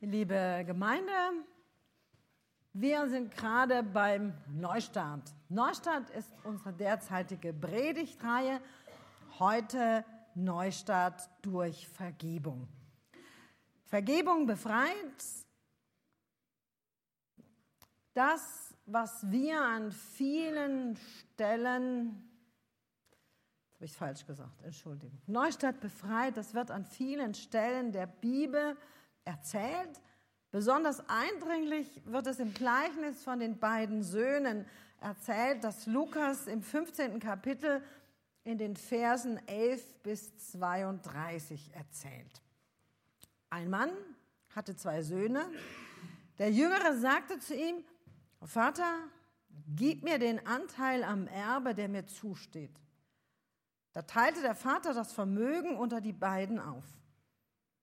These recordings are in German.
Liebe Gemeinde, wir sind gerade beim Neustart. Neustart ist unsere derzeitige Predigtreihe. Heute Neustart durch Vergebung. Vergebung befreit. Das, was wir an vielen Stellen habe ich falsch gesagt, Entschuldigung. Neustadt befreit, das wird an vielen Stellen der Bibel erzählt. Besonders eindringlich wird es im Gleichnis von den beiden Söhnen erzählt, das Lukas im 15. Kapitel in den Versen 11 bis 32 erzählt. Ein Mann hatte zwei Söhne. Der Jüngere sagte zu ihm, Vater, gib mir den Anteil am Erbe, der mir zusteht. Da teilte der Vater das Vermögen unter die beiden auf.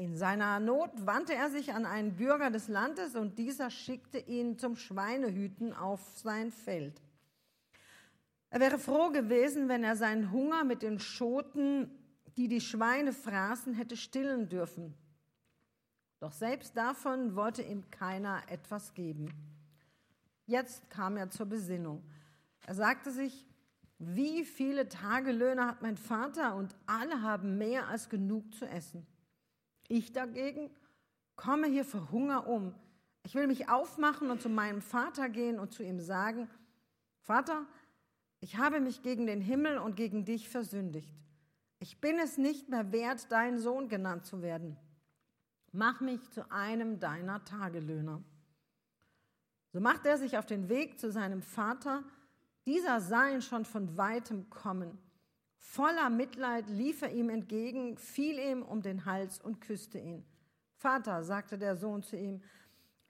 In seiner Not wandte er sich an einen Bürger des Landes und dieser schickte ihn zum Schweinehüten auf sein Feld. Er wäre froh gewesen, wenn er seinen Hunger mit den Schoten, die die Schweine fraßen, hätte stillen dürfen. Doch selbst davon wollte ihm keiner etwas geben. Jetzt kam er zur Besinnung. Er sagte sich, wie viele Tagelöhne hat mein Vater und alle haben mehr als genug zu essen. Ich dagegen komme hier für Hunger um. Ich will mich aufmachen und zu meinem Vater gehen und zu ihm sagen, Vater, ich habe mich gegen den Himmel und gegen dich versündigt. Ich bin es nicht mehr wert, dein Sohn genannt zu werden. Mach mich zu einem deiner Tagelöhner. So machte er sich auf den Weg zu seinem Vater. Dieser sah ihn schon von weitem kommen. Voller Mitleid lief er ihm entgegen, fiel ihm um den Hals und küsste ihn. Vater, sagte der Sohn zu ihm,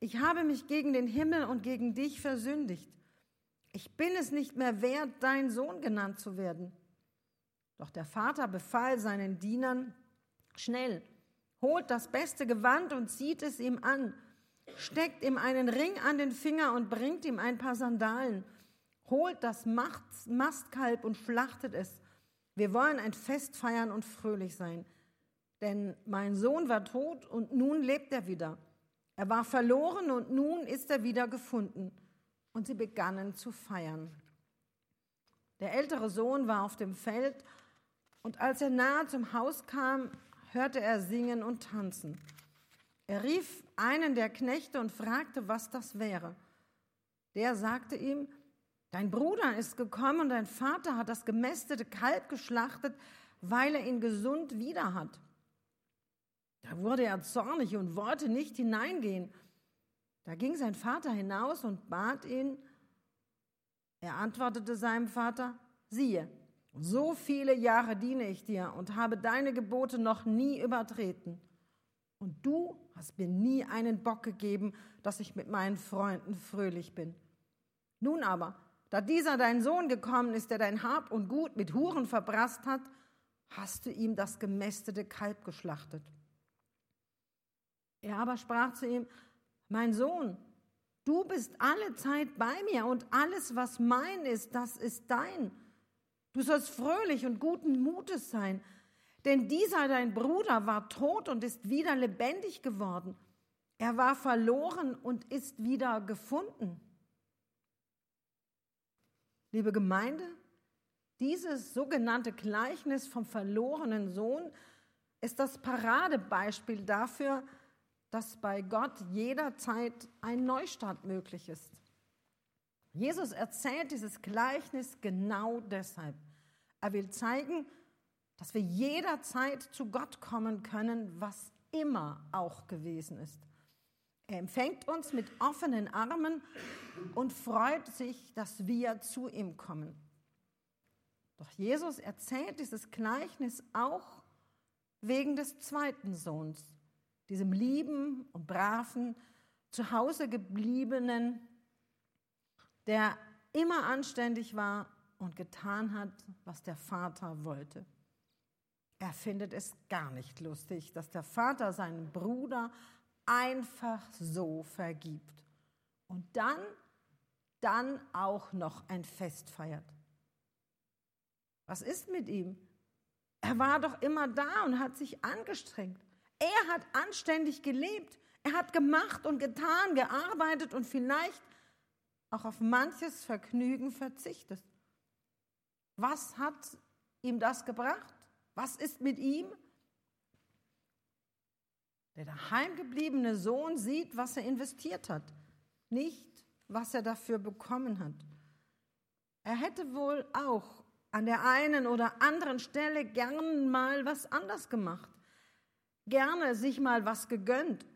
ich habe mich gegen den Himmel und gegen dich versündigt. Ich bin es nicht mehr wert, dein Sohn genannt zu werden. Doch der Vater befahl seinen Dienern, schnell, holt das beste Gewand und zieht es ihm an, steckt ihm einen Ring an den Finger und bringt ihm ein paar Sandalen, holt das Mastkalb und schlachtet es wir wollen ein Fest feiern und fröhlich sein. Denn mein Sohn war tot und nun lebt er wieder. Er war verloren und nun ist er wieder gefunden. Und sie begannen zu feiern. Der ältere Sohn war auf dem Feld und als er nahe zum Haus kam, hörte er singen und tanzen. Er rief einen der Knechte und fragte, was das wäre. Der sagte ihm, Dein Bruder ist gekommen und dein Vater hat das gemästete Kalb geschlachtet, weil er ihn gesund wieder hat. Da wurde er zornig und wollte nicht hineingehen. Da ging sein Vater hinaus und bat ihn. Er antwortete seinem Vater, siehe, so viele Jahre diene ich dir und habe deine Gebote noch nie übertreten. Und du hast mir nie einen Bock gegeben, dass ich mit meinen Freunden fröhlich bin. Nun aber, da dieser dein Sohn gekommen ist, der dein Hab und Gut mit Huren verbrasst hat, hast du ihm das gemästete Kalb geschlachtet. Er aber sprach zu ihm, mein Sohn, du bist alle Zeit bei mir und alles, was mein ist, das ist dein. Du sollst fröhlich und guten Mutes sein, denn dieser dein Bruder war tot und ist wieder lebendig geworden. Er war verloren und ist wieder gefunden. Liebe Gemeinde, dieses sogenannte Gleichnis vom verlorenen Sohn ist das Paradebeispiel dafür, dass bei Gott jederzeit ein Neustart möglich ist. Jesus erzählt dieses Gleichnis genau deshalb. Er will zeigen, dass wir jederzeit zu Gott kommen können, was immer auch gewesen ist. Er empfängt uns mit offenen Armen und freut sich, dass wir zu ihm kommen. Doch Jesus erzählt dieses Gleichnis auch wegen des zweiten Sohns, diesem lieben und braven, zu Hause gebliebenen, der immer anständig war und getan hat, was der Vater wollte. Er findet es gar nicht lustig, dass der Vater seinen Bruder einfach so vergibt und dann, dann auch noch ein Fest feiert. Was ist mit ihm? Er war doch immer da und hat sich angestrengt. Er hat anständig gelebt. Er hat gemacht und getan, gearbeitet und vielleicht auch auf manches Vergnügen verzichtet. Was hat ihm das gebracht? Was ist mit ihm? Der daheimgebliebene Sohn sieht, was er investiert hat, nicht, was er dafür bekommen hat. Er hätte wohl auch an der einen oder anderen Stelle gern mal was anders gemacht, gerne sich mal was gegönnt.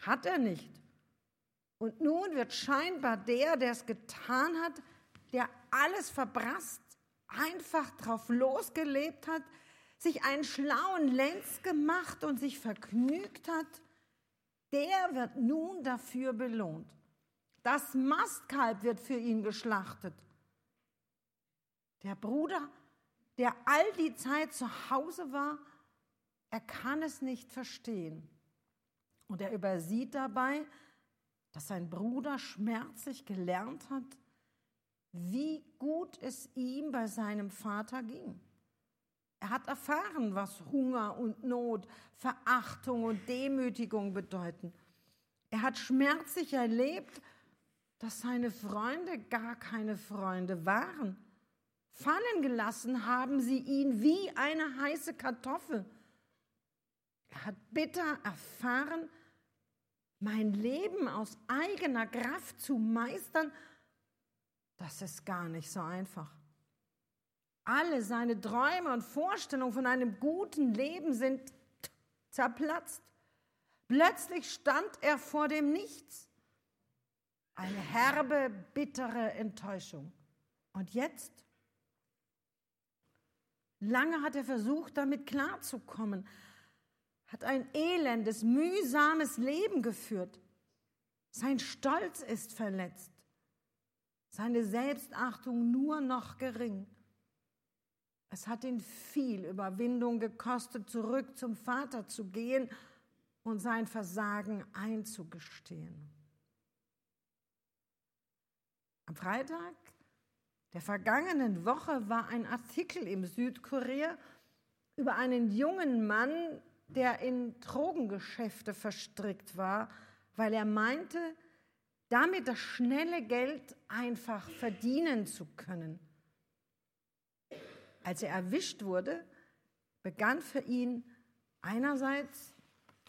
Hat er nicht. Und nun wird scheinbar der, der es getan hat, der alles verbrasst, einfach drauf losgelebt hat, sich einen schlauen Lenz gemacht und sich vergnügt hat, der wird nun dafür belohnt. Das Mastkalb wird für ihn geschlachtet. Der Bruder, der all die Zeit zu Hause war, er kann es nicht verstehen. Und er übersieht dabei, dass sein Bruder schmerzlich gelernt hat, wie gut es ihm bei seinem Vater ging. Er hat erfahren, was Hunger und Not, Verachtung und Demütigung bedeuten. Er hat schmerzlich erlebt, dass seine Freunde gar keine Freunde waren. Fallen gelassen haben sie ihn wie eine heiße Kartoffel. Er hat bitter erfahren, mein Leben aus eigener Kraft zu meistern, das ist gar nicht so einfach. Alle seine Träume und Vorstellungen von einem guten Leben sind zerplatzt. Plötzlich stand er vor dem Nichts. Eine herbe, bittere Enttäuschung. Und jetzt? Lange hat er versucht, damit klarzukommen, hat ein elendes, mühsames Leben geführt. Sein Stolz ist verletzt, seine Selbstachtung nur noch gering. Es hat ihn viel Überwindung gekostet, zurück zum Vater zu gehen und sein Versagen einzugestehen. Am Freitag der vergangenen Woche war ein Artikel im Südkurier über einen jungen Mann, der in Drogengeschäfte verstrickt war, weil er meinte, damit das schnelle Geld einfach verdienen zu können. Als er erwischt wurde, begann für ihn einerseits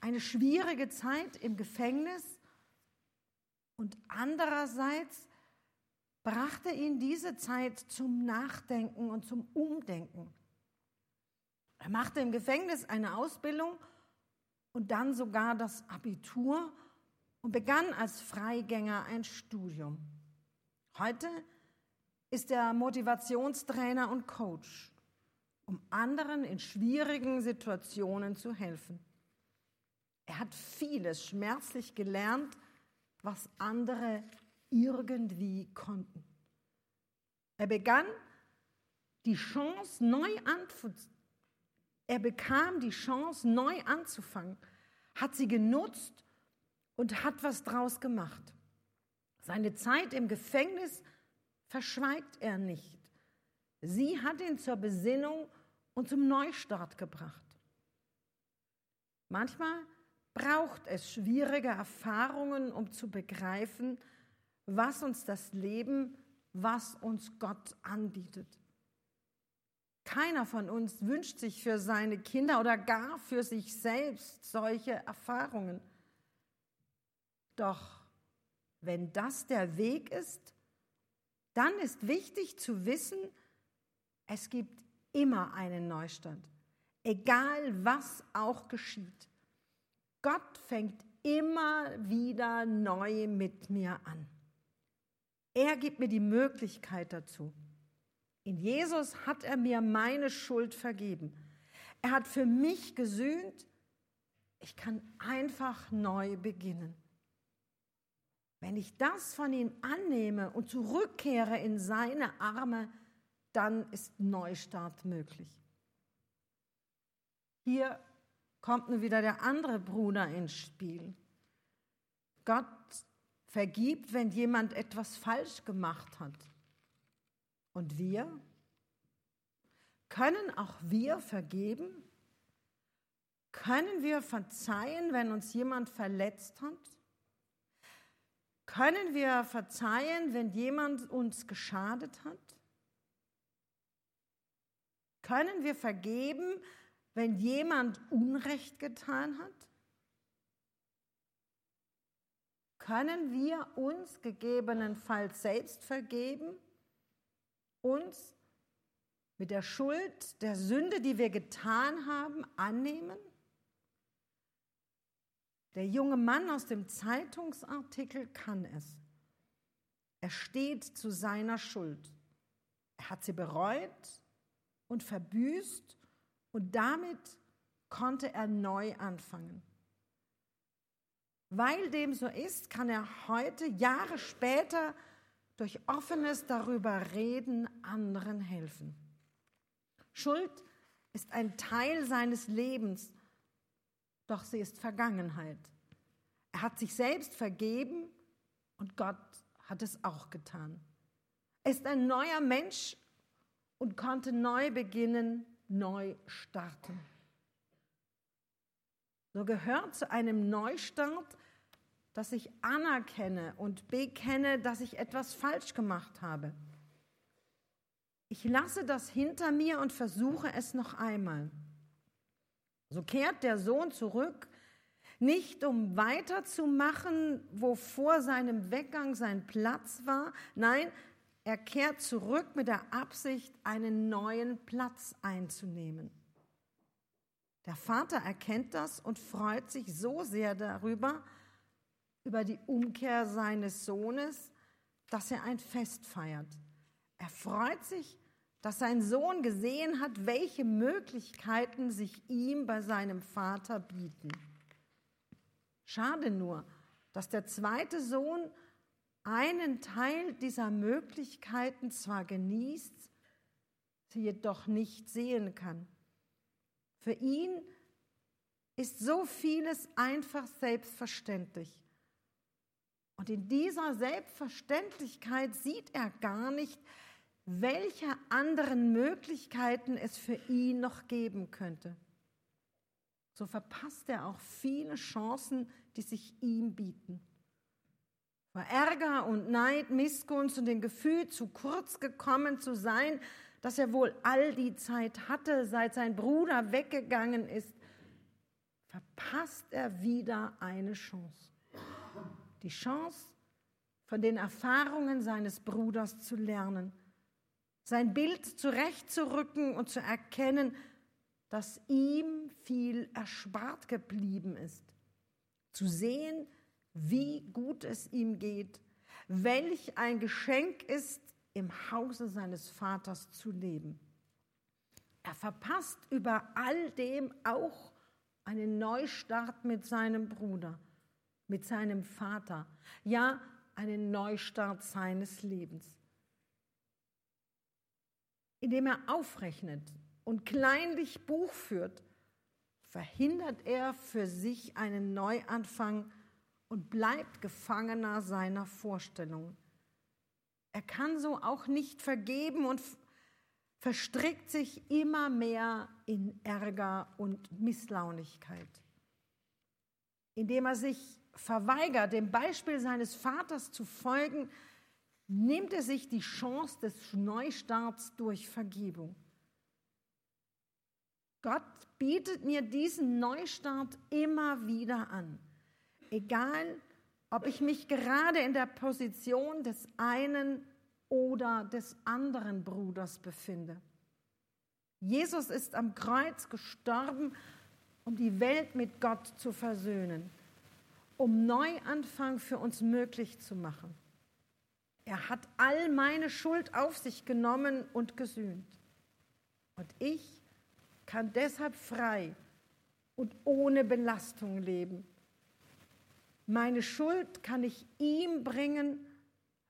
eine schwierige Zeit im Gefängnis und andererseits brachte ihn diese Zeit zum Nachdenken und zum Umdenken. Er machte im Gefängnis eine Ausbildung und dann sogar das Abitur und begann als Freigänger ein Studium. Heute ist er Motivationstrainer und Coach, um anderen in schwierigen Situationen zu helfen. Er hat vieles schmerzlich gelernt, was andere irgendwie konnten. Er begann die Chance neu anzufangen er bekam die Chance, neu anzufangen, hat sie genutzt und hat was draus gemacht. Seine Zeit im Gefängnis verschweigt er nicht. Sie hat ihn zur Besinnung und zum Neustart gebracht. Manchmal braucht es schwierige Erfahrungen, um zu begreifen, was uns das Leben, was uns Gott anbietet. Keiner von uns wünscht sich für seine Kinder oder gar für sich selbst solche Erfahrungen. Doch wenn das der Weg ist, dann ist wichtig zu wissen, es gibt immer einen Neustand, egal was auch geschieht. Gott fängt immer wieder neu mit mir an. Er gibt mir die Möglichkeit dazu. In Jesus hat er mir meine Schuld vergeben. Er hat für mich gesühnt. Ich kann einfach neu beginnen. Wenn ich das von ihm annehme und zurückkehre in seine Arme, dann ist Neustart möglich. Hier kommt nun wieder der andere Bruder ins Spiel. Gott vergibt, wenn jemand etwas falsch gemacht hat. Und wir? Können auch wir vergeben? Können wir verzeihen, wenn uns jemand verletzt hat? Können wir verzeihen, wenn jemand uns geschadet hat? Können wir vergeben, wenn jemand Unrecht getan hat? Können wir uns gegebenenfalls selbst vergeben? Uns mit der Schuld der Sünde, die wir getan haben, annehmen? Der junge Mann aus dem Zeitungsartikel kann es. Er steht zu seiner Schuld. Er hat sie bereut und verbüßt und damit konnte er neu anfangen. Weil dem so ist, kann er heute, Jahre später, durch offenes darüber reden, anderen helfen. Schuld ist ein Teil seines Lebens doch sie ist Vergangenheit. Er hat sich selbst vergeben und Gott hat es auch getan. Er ist ein neuer Mensch und konnte neu beginnen, neu starten. So gehört zu einem Neustart, dass ich anerkenne und bekenne, dass ich etwas falsch gemacht habe. Ich lasse das hinter mir und versuche es noch einmal. So kehrt der Sohn zurück, nicht um weiterzumachen, wo vor seinem Weggang sein Platz war, nein, er kehrt zurück mit der Absicht, einen neuen Platz einzunehmen. Der Vater erkennt das und freut sich so sehr darüber, über die Umkehr seines Sohnes, dass er ein Fest feiert. Er freut sich dass sein Sohn gesehen hat, welche Möglichkeiten sich ihm bei seinem Vater bieten. Schade nur, dass der zweite Sohn einen Teil dieser Möglichkeiten zwar genießt, sie jedoch nicht sehen kann. Für ihn ist so vieles einfach selbstverständlich. Und in dieser Selbstverständlichkeit sieht er gar nicht, welche anderen Möglichkeiten es für ihn noch geben könnte. So verpasst er auch viele Chancen, die sich ihm bieten. Vor Ärger und Neid, Missgunst und dem Gefühl, zu kurz gekommen zu sein, dass er wohl all die Zeit hatte, seit sein Bruder weggegangen ist, verpasst er wieder eine Chance. Die Chance, von den Erfahrungen seines Bruders zu lernen sein Bild zurechtzurücken und zu erkennen, dass ihm viel erspart geblieben ist. Zu sehen, wie gut es ihm geht, welch ein Geschenk ist, im Hause seines Vaters zu leben. Er verpasst über all dem auch einen Neustart mit seinem Bruder, mit seinem Vater, ja einen Neustart seines Lebens indem er aufrechnet und kleinlich Buch führt, verhindert er für sich einen Neuanfang und bleibt Gefangener seiner Vorstellungen. Er kann so auch nicht vergeben und verstrickt sich immer mehr in Ärger und Misslaunigkeit. Indem er sich verweigert, dem Beispiel seines Vaters zu folgen, nimmt er sich die Chance des Neustarts durch Vergebung. Gott bietet mir diesen Neustart immer wieder an, egal ob ich mich gerade in der Position des einen oder des anderen Bruders befinde. Jesus ist am Kreuz gestorben, um die Welt mit Gott zu versöhnen, um Neuanfang für uns möglich zu machen. Er hat all meine Schuld auf sich genommen und gesühnt. Und ich kann deshalb frei und ohne Belastung leben. Meine Schuld kann ich ihm bringen,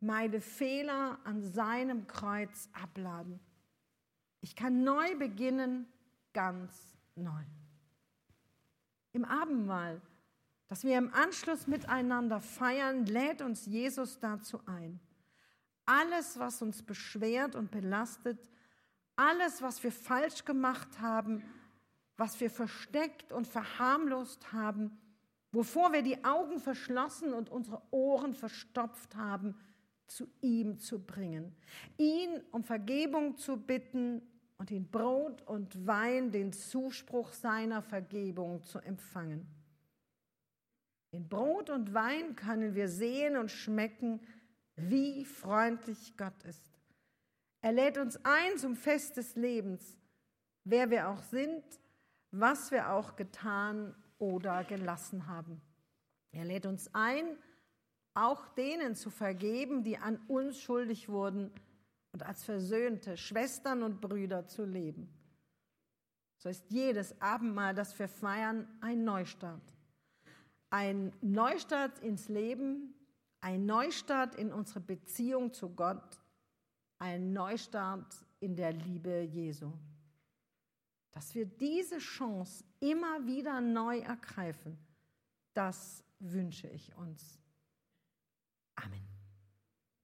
meine Fehler an seinem Kreuz abladen. Ich kann neu beginnen, ganz neu. Im Abendmahl, das wir im Anschluss miteinander feiern, lädt uns Jesus dazu ein. Alles, was uns beschwert und belastet, alles, was wir falsch gemacht haben, was wir versteckt und verharmlost haben, wovor wir die Augen verschlossen und unsere Ohren verstopft haben, zu ihm zu bringen, ihn um Vergebung zu bitten und in Brot und Wein den Zuspruch seiner Vergebung zu empfangen. In Brot und Wein können wir sehen und schmecken, wie freundlich Gott ist. Er lädt uns ein zum Fest des Lebens, wer wir auch sind, was wir auch getan oder gelassen haben. Er lädt uns ein, auch denen zu vergeben, die an uns schuldig wurden und als versöhnte Schwestern und Brüder zu leben. So ist jedes Abendmahl, das wir feiern, ein Neustart. Ein Neustart ins Leben, ein Neustart in unsere Beziehung zu Gott, ein Neustart in der Liebe Jesu. Dass wir diese Chance immer wieder neu ergreifen, das wünsche ich uns. Amen.